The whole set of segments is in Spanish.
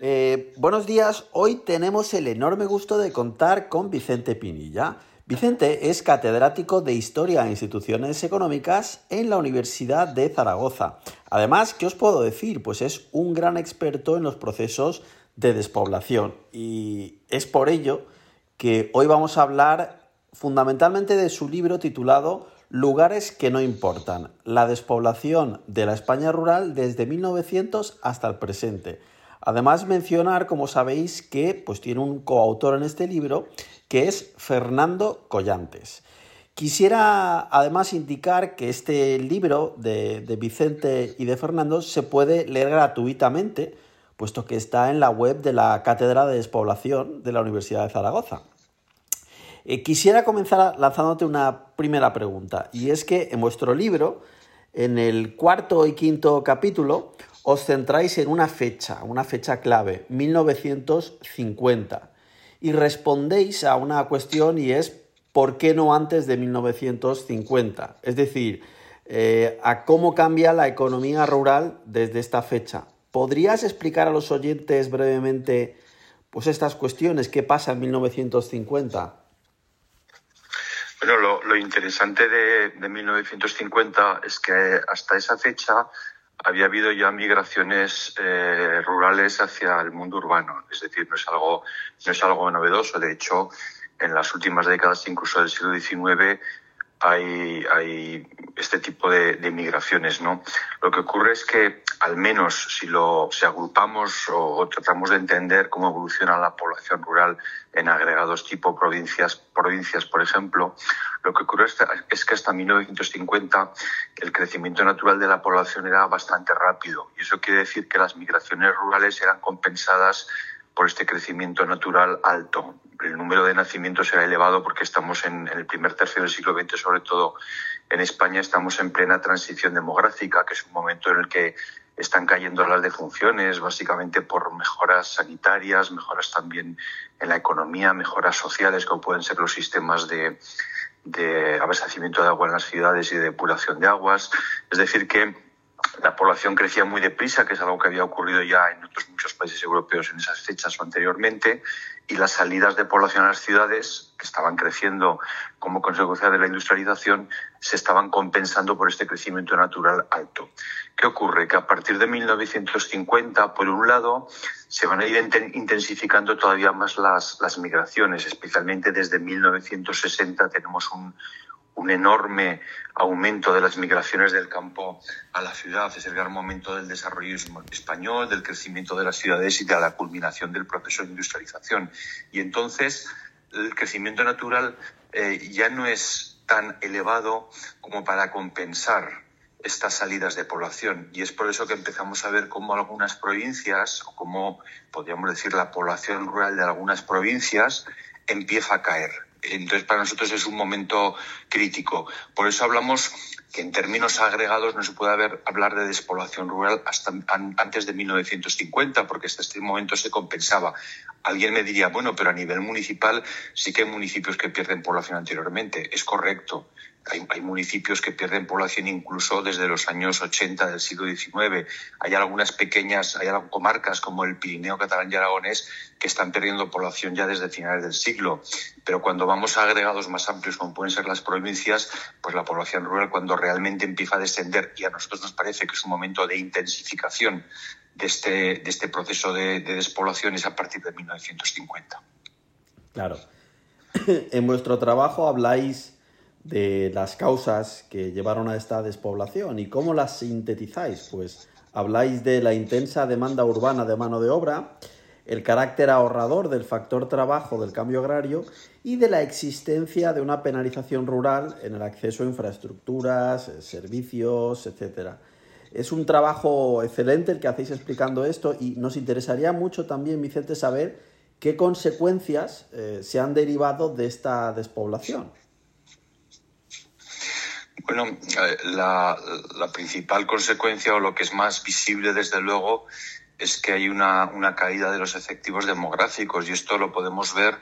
Eh, buenos días, hoy tenemos el enorme gusto de contar con Vicente Pinilla. Vicente es catedrático de Historia e Instituciones Económicas en la Universidad de Zaragoza. Además, ¿qué os puedo decir? Pues es un gran experto en los procesos de despoblación y es por ello que hoy vamos a hablar fundamentalmente de su libro titulado Lugares que no importan, la despoblación de la España rural desde 1900 hasta el presente. Además mencionar, como sabéis, que pues, tiene un coautor en este libro, que es Fernando Collantes. Quisiera además indicar que este libro de, de Vicente y de Fernando se puede leer gratuitamente, puesto que está en la web de la Cátedra de Despoblación de la Universidad de Zaragoza. Eh, quisiera comenzar lanzándote una primera pregunta, y es que en vuestro libro, en el cuarto y quinto capítulo, os centráis en una fecha, una fecha clave, 1950, y respondéis a una cuestión y es ¿por qué no antes de 1950? Es decir, eh, a cómo cambia la economía rural desde esta fecha. ¿Podrías explicar a los oyentes brevemente pues estas cuestiones? ¿Qué pasa en 1950? Bueno, lo, interesante de, 1950 es que hasta esa fecha había habido ya migraciones eh, rurales hacia el mundo urbano. Es decir, no es algo, no es algo novedoso. De hecho, en las últimas décadas, incluso del siglo XIX, hay, hay este tipo de, migraciones, ¿no? Lo que ocurre es que, al menos si lo si agrupamos o, tratamos de entender cómo evoluciona la población rural en agregados tipo provincias, provincias, por ejemplo, lo que ocurre es que hasta 1950 el crecimiento natural de la población era bastante rápido y eso quiere decir que las migraciones rurales eran compensadas por este crecimiento natural alto. El número de nacimientos era elevado porque estamos en, el primer tercio del siglo XX, sobre todo en España, estamos en plena transición demográfica, que es un momento en el que están cayendo las defunciones, básicamente por mejoras sanitarias, mejoras también en la economía, mejoras sociales, como pueden ser los sistemas de, de abastecimiento de agua en las ciudades y de depuración de aguas. Es decir, que la población crecía muy deprisa, que es algo que había ocurrido ya en otros muchos países europeos en esas fechas o anteriormente, y las salidas de población a las ciudades, que estaban creciendo como consecuencia de la industrialización, se estaban compensando por este crecimiento natural alto. ¿Qué ocurre? Que a partir de 1950, por un lado, se van a ir intensificando todavía más las, las migraciones, especialmente desde 1960 tenemos un, un enorme aumento de las migraciones del campo a la ciudad. Es el gran momento del desarrollo español, del crecimiento de las ciudades y de la culminación del proceso de industrialización. Y entonces el crecimiento natural eh, ya no es tan elevado como para compensar estas salidas de población. Y es por eso que empezamos a ver cómo algunas provincias, o como podríamos decir la población rural de algunas provincias, empieza a caer entonces, para nosotros es un momento crítico. Por eso hablamos que en términos agregados no se puede hablar de despoblación rural hasta antes de 1950, porque hasta este momento se compensaba. Alguien me diría, bueno, pero a nivel municipal sí que hay municipios que pierden población anteriormente. Es correcto. Hay, municipios que pierden población incluso desde los años 80 del siglo XIX. Hay algunas pequeñas, hay comarcas como el Pirineo catalán y Aragonés que están perdiendo población ya desde finales del siglo. Pero cuando vamos a agregados más amplios, como pueden ser las provincias, pues la población rural cuando realmente empieza a descender, y a nosotros nos parece que es un momento de intensificación de este, de este proceso de, de despoblación, es a partir de 1950. Claro. En vuestro trabajo habláis de las causas que llevaron a esta despoblación y cómo las sintetizáis. Pues habláis de la intensa demanda urbana de mano de obra, el carácter ahorrador del factor trabajo del cambio agrario y de la existencia de una penalización rural en el acceso a infraestructuras, servicios, etc. Es un trabajo excelente el que hacéis explicando esto y nos interesaría mucho también, Vicente, saber qué consecuencias eh, se han derivado de esta despoblación. Bueno, eh, la, principal consecuencia o lo que es más visible, desde luego, es que hay una, caída de los efectivos demográficos y esto lo podemos ver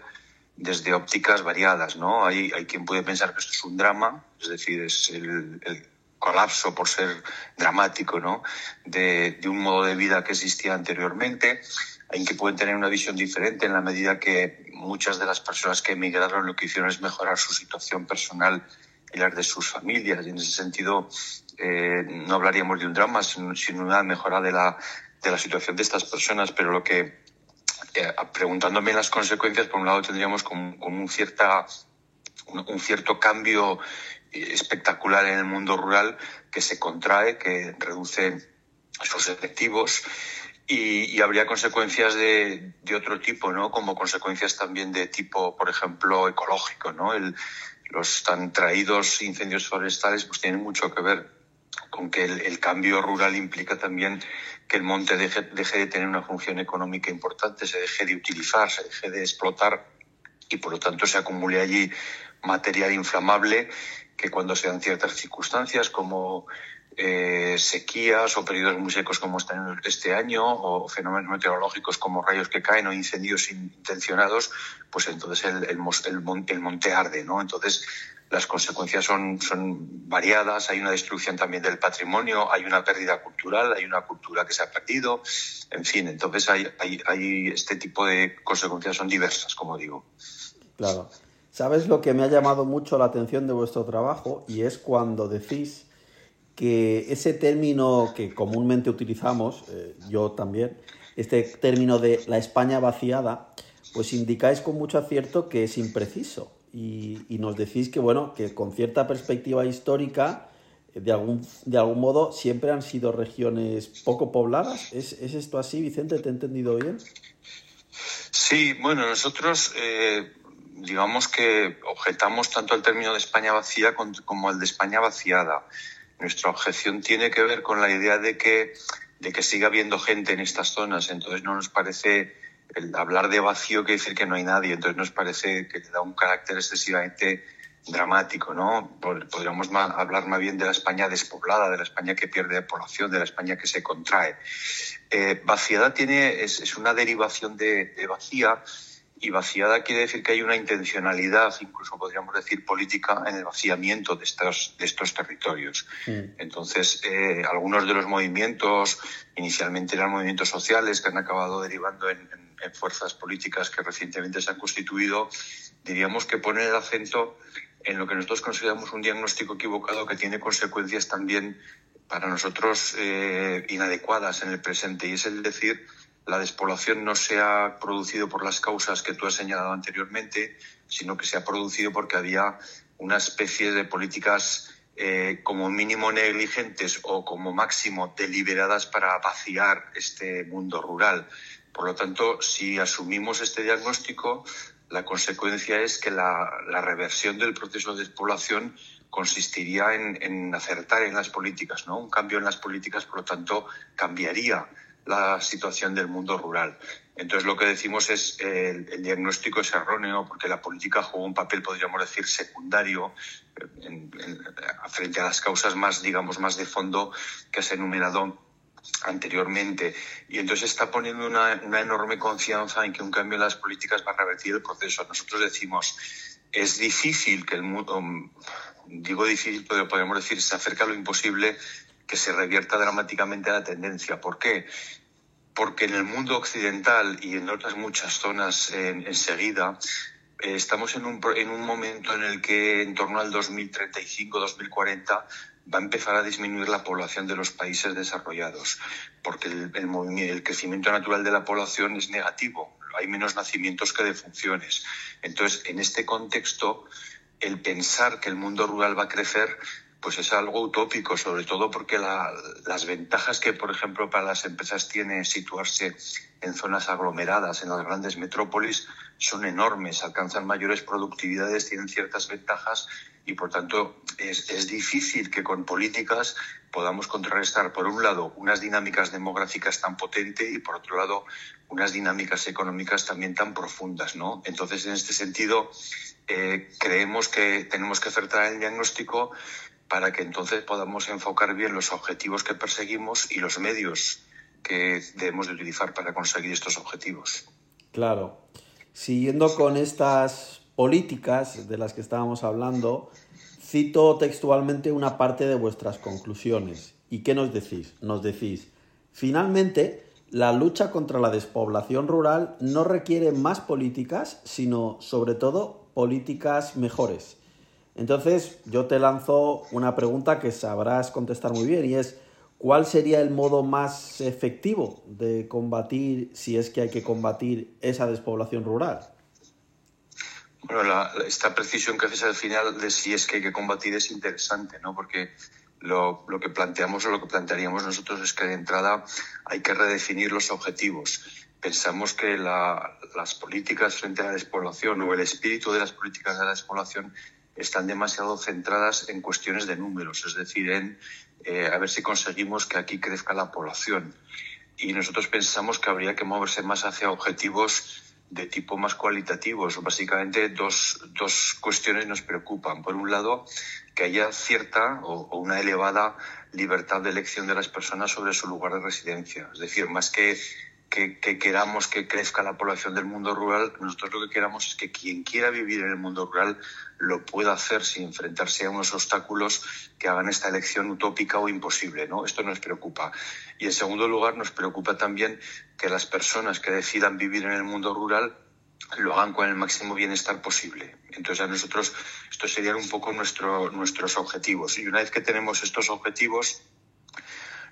desde ópticas variadas, ¿no? Hay, hay quien puede pensar que esto es un drama, es decir, es el, colapso, por ser dramático, ¿no? De, de, un modo de vida que existía anteriormente, en que pueden tener una visión diferente en la medida que muchas de las personas que emigraron lo que hicieron es mejorar su situación personal y de sus familias. Y en ese sentido, eh, no hablaríamos de un drama, sino, sino una mejora de la, de la situación de estas personas, pero lo que, eh, preguntándome las consecuencias, por un lado tendríamos como un, cierta, un, cierto cambio espectacular en el mundo rural que se contrae, que reduce sus efectivos y, y habría consecuencias de, de, otro tipo, ¿no? Como consecuencias también de tipo, por ejemplo, ecológico, ¿no? El, los tan traídos incendios forestales pues tienen mucho que ver con que el, cambio rural implica también que el monte deje, deje, de tener una función económica importante, se deje de utilizar, se deje de explotar y por lo tanto se acumule allí material inflamable que cuando se dan ciertas circunstancias como eh, sequías o periodos muy secos como este año o fenómenos meteorológicos como rayos que caen o incendios intencionados, pues entonces el, el, el, el monte arde, ¿no? Entonces las consecuencias son, son variadas, hay una destrucción también del patrimonio, hay una pérdida cultural, hay una cultura que se ha perdido, en fin, entonces hay, hay, hay este tipo de consecuencias son diversas, como digo. Claro. ¿Sabes lo que me ha llamado mucho la atención de vuestro trabajo? Y es cuando decís que ese término que comúnmente utilizamos, eh, yo también, este término de la España vaciada, pues indicáis con mucho acierto que es impreciso. Y, y nos decís que, bueno, que con cierta perspectiva histórica, de algún, de algún modo, siempre han sido regiones poco pobladas. ¿Es, ¿Es esto así, Vicente? ¿Te he entendido bien? Sí, bueno, nosotros... Eh digamos que objetamos tanto el término de España vacía como el de España vaciada. Nuestra objeción tiene que ver con la idea de que, de que siga habiendo gente en estas zonas, entonces no nos parece el hablar de vacío quiere decir que no hay nadie, entonces nos parece que le da un carácter excesivamente dramático, ¿no? Podríamos hablar más bien de la España despoblada, de la España que pierde población, de la España que se contrae. Eh, vaciada tiene, es, es, una derivación de, de vacía y vaciada quiere decir que hay una intencionalidad, incluso podríamos decir política, en el vaciamiento de estos, de estos territorios. Mm. Entonces, eh, algunos de los movimientos, inicialmente eran movimientos sociales que han acabado derivando en, en, en, fuerzas políticas que recientemente se han constituido, diríamos que ponen el acento en lo que nosotros consideramos un diagnóstico equivocado que tiene consecuencias también para nosotros eh, inadecuadas en el presente, y es el decir la despoblación no se ha producido por las causas que tú has señalado anteriormente, sino que se ha producido porque había una especie de políticas eh, como mínimo negligentes o como máximo deliberadas para vaciar este mundo rural. Por lo tanto, si asumimos este diagnóstico, la consecuencia es que la, reversión del proceso de despoblación consistiría en, en, acertar en las políticas, ¿no? Un cambio en las políticas, por lo tanto, cambiaría la situación del mundo rural. Entonces lo que decimos es el, el diagnóstico es erróneo porque la política juega un papel, podríamos decir, secundario en, frente a las causas más, digamos, más de fondo que has enumerado anteriormente. Y entonces está poniendo una, una enorme confianza en que un cambio en las políticas va a revertir el proceso. Nosotros decimos, es difícil que el mundo, digo difícil, pero podemos decir, se acerca a lo imposible que se revierta dramáticamente la tendencia. ¿Por qué? Porque en el mundo occidental y en otras muchas zonas en, enseguida eh, estamos en un, en un momento en el que en torno al 2035-2040 va a empezar a disminuir la población de los países desarrollados, porque el, el, el, crecimiento natural de la población es negativo, hay menos nacimientos que defunciones. Entonces, en este contexto, el pensar que el mundo rural va a crecer pues es algo utópico, sobre todo porque la, las ventajas que, por ejemplo, para las empresas tiene situarse en zonas aglomeradas, en las grandes metrópolis, son enormes, alcanzan mayores productividades, tienen ciertas ventajas y, por tanto, es, es difícil que con políticas podamos contrarrestar, por un lado, unas dinámicas demográficas tan potentes y, por otro lado, unas dinámicas económicas también tan profundas, ¿no? Entonces, en este sentido, eh, creemos que tenemos que acertar el diagnóstico para que entonces podamos enfocar bien los objetivos que perseguimos y los medios que debemos de utilizar para conseguir estos objetivos. Claro. Siguiendo con estas políticas de las que estábamos hablando, cito textualmente una parte de vuestras conclusiones. ¿Y qué nos decís? Nos decís, finalmente, la lucha contra la despoblación rural no requiere más políticas, sino sobre todo políticas mejores. Entonces, yo te lanzo una pregunta que sabrás contestar muy bien y es, ¿cuál sería el modo más efectivo de combatir, si es que hay que combatir esa despoblación rural? Bueno, esta precisión que haces al final de si es que hay que combatir es interesante, ¿no? Porque lo, que planteamos o lo que plantearíamos nosotros es que de entrada hay que redefinir los objetivos. Pensamos que la, las políticas frente a la despoblación o el espíritu de las políticas de la despoblación están demasiado centradas en cuestiones de números, es decir, en eh, a ver si conseguimos que aquí crezca la población. Y nosotros pensamos que habría que moverse más hacia objetivos de tipo más cualitativos. Básicamente dos, dos cuestiones nos preocupan. Por un lado, que haya cierta o, o, una elevada libertad de elección de las personas sobre su lugar de residencia. Es decir, más que que, que, queramos que crezca la población del mundo rural, nosotros lo que queramos es que quien quiera vivir en el mundo rural lo pueda hacer sin enfrentarse a unos obstáculos que hagan esta elección utópica o imposible. ¿no? Esto nos preocupa. Y en segundo lugar, nos preocupa también que las personas que decidan vivir en el mundo rural lo hagan con el máximo bienestar posible. Entonces a nosotros estos serían un poco nuestro, nuestros objetivos. Y una vez que tenemos estos objetivos,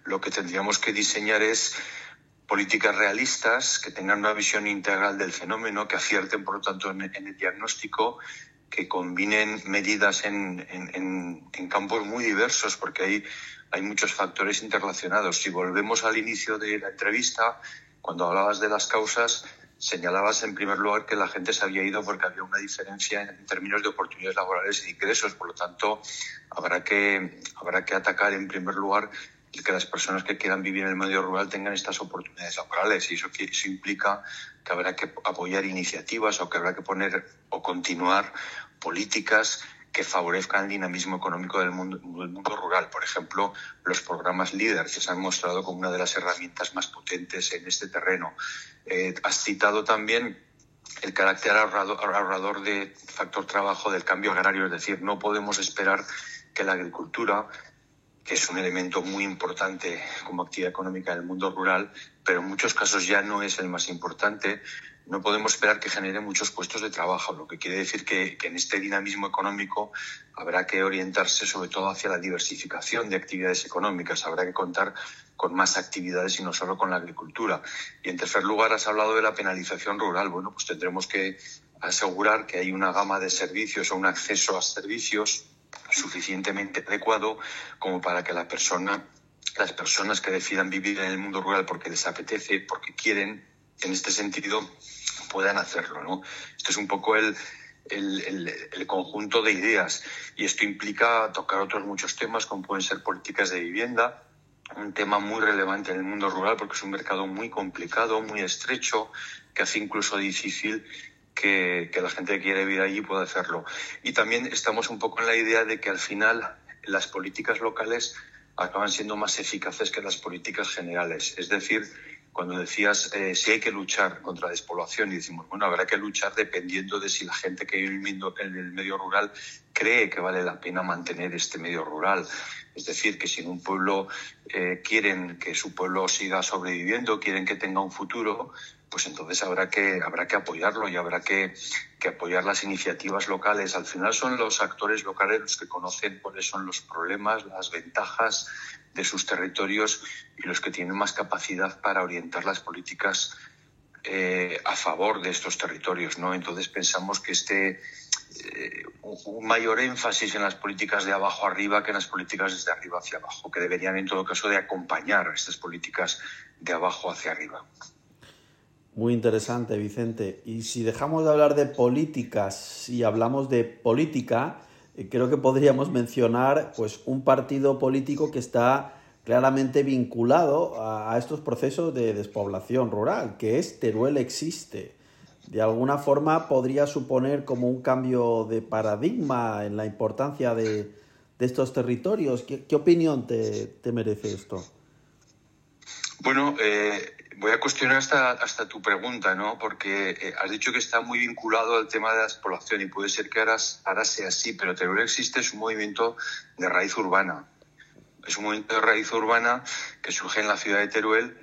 lo que tendríamos que diseñar es políticas realistas que tengan una visión integral del fenómeno, que acierten, por lo tanto, en, el diagnóstico, que combinen medidas en, en, campos muy diversos, porque hay, hay muchos factores interrelacionados. Si volvemos al inicio de la entrevista, cuando hablabas de las causas, señalabas en primer lugar que la gente se había ido porque había una diferencia en términos de oportunidades laborales y ingresos. Por lo tanto, habrá que, habrá que atacar en primer lugar que las personas que quieran vivir en el medio rural tengan estas oportunidades laborales. Y eso, eso implica que habrá que apoyar iniciativas o que habrá que poner o continuar políticas que favorezcan el dinamismo económico del mundo, del mundo rural. Por ejemplo, los programas LEADER, que se han mostrado como una de las herramientas más potentes en este terreno. Eh, has citado también el carácter ahorrador, ahorrador de factor trabajo del cambio agrario, es decir, no podemos esperar que la agricultura que es un elemento muy importante como actividad económica en el mundo rural, pero en muchos casos ya no es el más importante. No podemos esperar que genere muchos puestos de trabajo, lo que quiere decir que, que en este dinamismo económico habrá que orientarse sobre todo hacia la diversificación de actividades económicas. Habrá que contar con más actividades y no solo con la agricultura. Y en tercer lugar, has hablado de la penalización rural. Bueno, pues tendremos que asegurar que hay una gama de servicios o un acceso a servicios suficientemente adecuado como para que la persona, las personas que decidan vivir en el mundo rural porque les apetece, porque quieren, en este sentido, puedan hacerlo. ¿no? Esto es un poco el, el, el, el, conjunto de ideas y esto implica tocar otros muchos temas como pueden ser políticas de vivienda, un tema muy relevante en el mundo rural porque es un mercado muy complicado, muy estrecho, que hace incluso difícil que, la gente que quiere vivir allí pueda hacerlo. Y también estamos un poco en la idea de que al final las políticas locales acaban siendo más eficaces que las políticas generales. Es decir, cuando decías eh, si hay que luchar contra la despoblación y decimos, bueno, habrá que luchar dependiendo de si la gente que vive en el medio rural cree que vale la pena mantener este medio rural. Es decir, que si en un pueblo eh, quieren que su pueblo siga sobreviviendo, quieren que tenga un futuro, pues entonces habrá que, habrá que apoyarlo y habrá que, que, apoyar las iniciativas locales. Al final son los actores locales los que conocen cuáles son los problemas, las ventajas de sus territorios y los que tienen más capacidad para orientar las políticas eh, a favor de estos territorios. ¿no? Entonces pensamos que este eh, un mayor énfasis en las políticas de abajo arriba que en las políticas desde arriba hacia abajo, que deberían en todo caso de acompañar estas políticas de abajo hacia arriba. Muy interesante, Vicente. Y si dejamos de hablar de políticas y hablamos de política, eh, creo que podríamos mencionar pues, un partido político que está claramente vinculado a, estos procesos de despoblación rural, que es Teruel Existe. De alguna forma podría suponer como un cambio de paradigma en la importancia de, de estos territorios. ¿Qué, qué opinión te, te, merece esto? Bueno, eh, Voy a cuestionar hasta, hasta tu pregunta, ¿no? Porque eh, has dicho que está muy vinculado al tema de la exploración y puede ser que ahora, ahora sea así, pero Teruel existe es un movimiento de raíz urbana. Es un movimiento de raíz urbana que surge en la ciudad de Teruel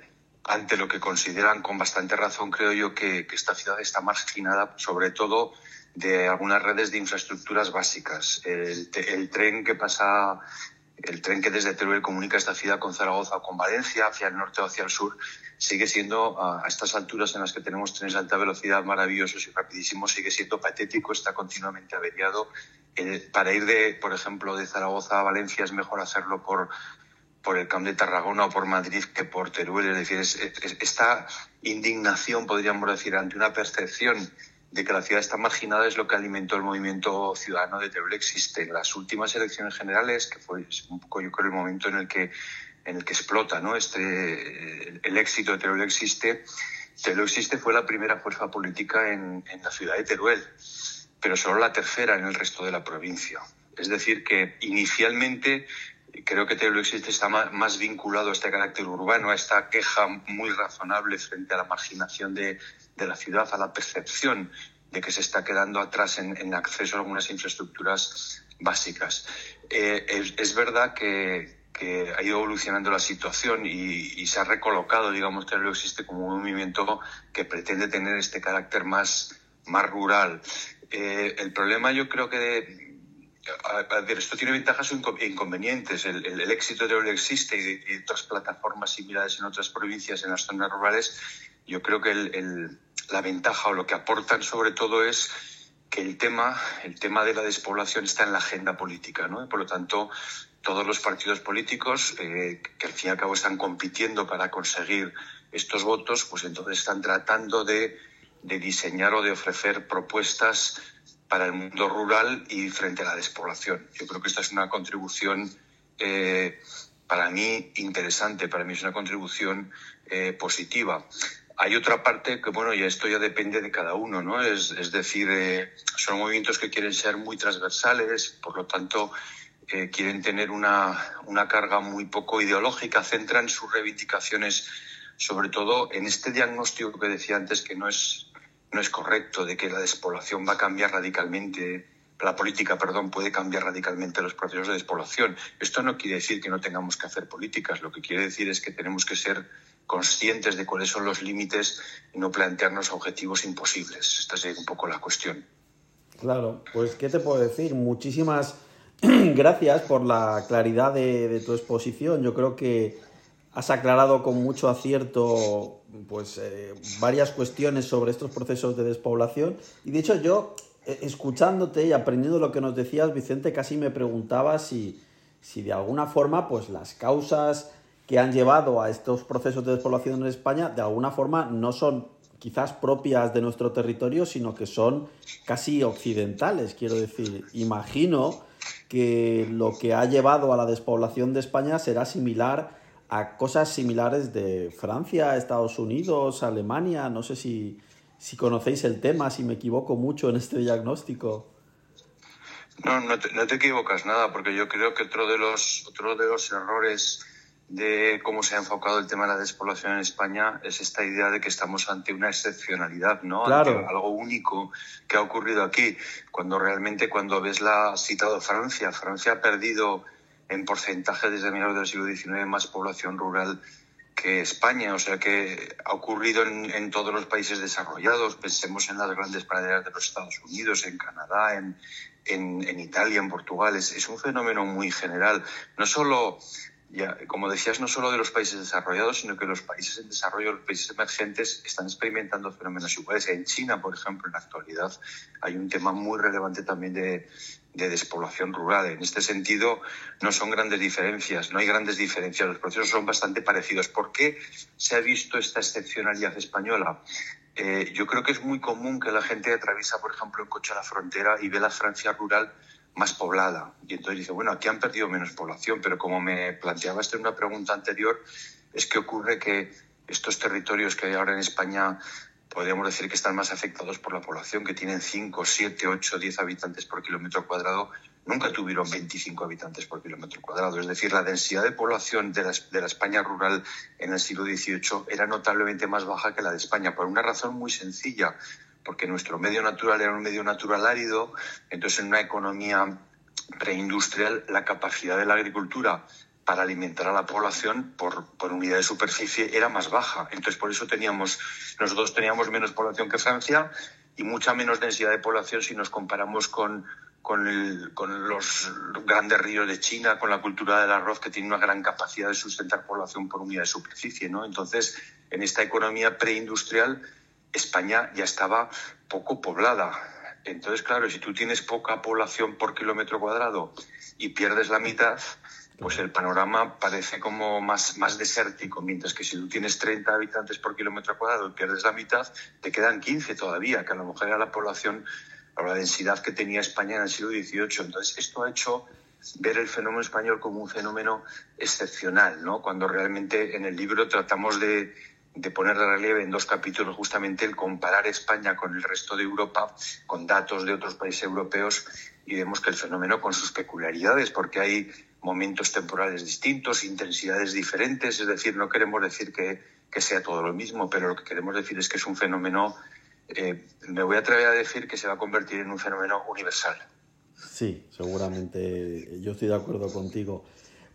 ante lo que consideran con bastante razón, creo yo, que, que esta ciudad está marginada, sobre todo de algunas redes de infraestructuras básicas. El, el tren que pasa el tren que desde Teruel comunica esta ciudad con Zaragoza o con Valencia, hacia el norte o hacia el sur, sigue siendo, a, estas alturas en las que tenemos trenes de alta velocidad maravillosos y rapidísimos, sigue siendo patético, está continuamente averiado. para ir, de, por ejemplo, de Zaragoza a Valencia es mejor hacerlo por, por el Camp de Tarragona o por Madrid que por Teruel. Es decir, esta indignación, podríamos decir, ante una percepción de que la ciudad está marginada es lo que alimentó el movimiento ciudadano de Teruel existe. En las últimas elecciones generales, que fue un poco yo creo el momento en el que en el que explota ¿no? este el éxito de Teruel existe, Teruel existe fue la primera fuerza política en, en la ciudad de Teruel, pero solo la tercera en el resto de la provincia. Es decir, que inicialmente creo que Teruel existe está más, vinculado a este carácter urbano, a esta queja muy razonable frente a la marginación de, de la ciudad, a la percepción de que se está quedando atrás en, en acceso a algunas infraestructuras básicas. Eh, es, es, verdad que, que, ha ido evolucionando la situación y, y se ha recolocado, digamos, que existe como un movimiento que pretende tener este carácter más, más rural. Eh, el problema yo creo que ver, esto tiene ventajas e inconvenientes. El, éxito de que existe y, otras plataformas similares en otras provincias, en las zonas rurales, yo creo que la ventaja o lo que aportan sobre todo es que el tema, el tema de la despoblación está en la agenda política, ¿no? Por lo tanto, todos los partidos políticos eh, que al fin y al cabo están compitiendo para conseguir estos votos, pues entonces están tratando de, diseñar o de ofrecer propuestas para el mundo rural y frente a la despoblación. Yo creo que esta es una contribución eh, para mí interesante, para mí es una contribución eh, positiva. Hay otra parte que, bueno, ya esto ya depende de cada uno, ¿no? Es, es decir, son movimientos que quieren ser muy transversales, por lo tanto, eh, quieren tener una, una carga muy poco ideológica, centran sus reivindicaciones sobre todo en este diagnóstico que decía antes que no es, no es correcto, de que la despoblación va a cambiar radicalmente, la política, perdón, puede cambiar radicalmente los procesos de despoblación. Esto no quiere decir que no tengamos que hacer políticas, lo que quiere decir es que tenemos que ser conscientes de cuáles son los límites y no plantearnos objetivos imposibles. Esta es un poco la cuestión. Claro, pues ¿qué te puedo decir? Muchísimas gracias por la claridad de, de, tu exposición. Yo creo que has aclarado con mucho acierto pues eh, varias cuestiones sobre estos procesos de despoblación y de hecho yo eh, escuchándote y aprendiendo lo que nos decías Vicente casi me preguntaba si, si de alguna forma pues las causas que han llevado a estos procesos de despoblación en España, de alguna forma no son quizás propias de nuestro territorio, sino que son casi occidentales. Quiero decir, imagino que lo que ha llevado a la despoblación de España será similar a cosas similares de Francia, Estados Unidos, Alemania. No sé si, si conocéis el tema, si me equivoco mucho en este diagnóstico. No, no te, no te equivocas nada, porque yo creo que otro de los, otro de los errores de cómo se ha enfocado el tema de la despoblación en España es esta idea de que estamos ante una excepcionalidad, ¿no? Claro. Ante algo único que ha ocurrido aquí. Cuando realmente, cuando ves la citado Francia, Francia ha perdido en porcentaje desde mediados del siglo XIX más población rural que España, o sea que ha ocurrido en, en, todos los países desarrollados. Pensemos en las grandes praderas de los Estados Unidos, en Canadá, en, en, en Italia, en Portugal. Es, es, un fenómeno muy general. No solo ya, como decías, no solo de los países desarrollados, sino que los países en desarrollo, los países emergentes, están experimentando fenómenos iguales. En China, por ejemplo, en la actualidad, hay un tema muy relevante también de, de despoblación rural. En este sentido, no son grandes diferencias, no hay grandes diferencias, los procesos son bastante parecidos. ¿Por qué se ha visto esta excepcionalidad española? Eh, yo creo que es muy común que la gente atraviesa, por ejemplo, en coche a la frontera y ve la Francia rural más poblada. Y entonces dice, bueno, aquí han perdido menos población, pero como me planteabaste en una pregunta anterior, es que ocurre que estos territorios que hay ahora en España, podríamos decir que están más afectados por la población, que tienen 5, 7, 8, 10 habitantes por kilómetro cuadrado, nunca tuvieron 25 habitantes por kilómetro cuadrado. Es decir, la densidad de población de la, de la, España rural en el siglo XVIII era notablemente más baja que la de España, por una razón muy sencilla, porque nuestro medio natural era un medio natural árido, entonces en una economía preindustrial la capacidad de la agricultura para alimentar a la población por, por, unidad de superficie era más baja. Entonces, por eso teníamos, nosotros teníamos menos población que Francia y mucha menos densidad de población si nos comparamos con, con, con, los grandes ríos de China, con la cultura del arroz, que tiene una gran capacidad de sustentar población por unidad de superficie. ¿no? Entonces, en esta economía preindustrial, España ya estaba poco poblada. Entonces, claro, si tú tienes poca población por kilómetro cuadrado y pierdes la mitad, pues el panorama parece como más, más desértico, mientras que si tú tienes 30 habitantes por kilómetro cuadrado y pierdes la mitad, te quedan 15 todavía, que a lo mejor era la población la densidad que tenía España en el siglo XVIII. Entonces, esto ha hecho ver el fenómeno español como un fenómeno excepcional, ¿no? Cuando realmente en el libro tratamos de, de poner de relieve en dos capítulos justamente el comparar España con el resto de Europa, con datos de otros países europeos, y vemos que el fenómeno con sus peculiaridades, porque hay momentos temporales distintos, intensidades diferentes, es decir, no queremos decir que, que sea todo lo mismo, pero lo que queremos decir es que es un fenómeno eh, me voy a atrever a decir que se va a convertir en un fenómeno universal. Sí, seguramente yo estoy de acuerdo contigo.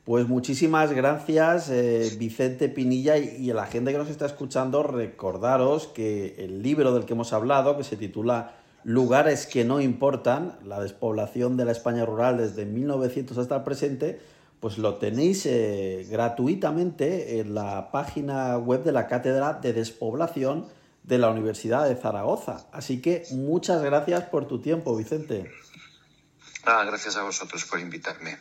Pues muchísimas gracias, eh, Vicente Pinilla, y, a la gente que nos está escuchando, recordaros que el libro del que hemos hablado, que se titula Lugares que no importan, la despoblación de la España rural desde 1900 hasta el presente, pues lo tenéis eh, gratuitamente en la página web de la Cátedra de Despoblación de la Universidad de Zaragoza. Así que muchas gracias por tu tiempo, Vicente. Ah, gracias a vosotros por invitarme.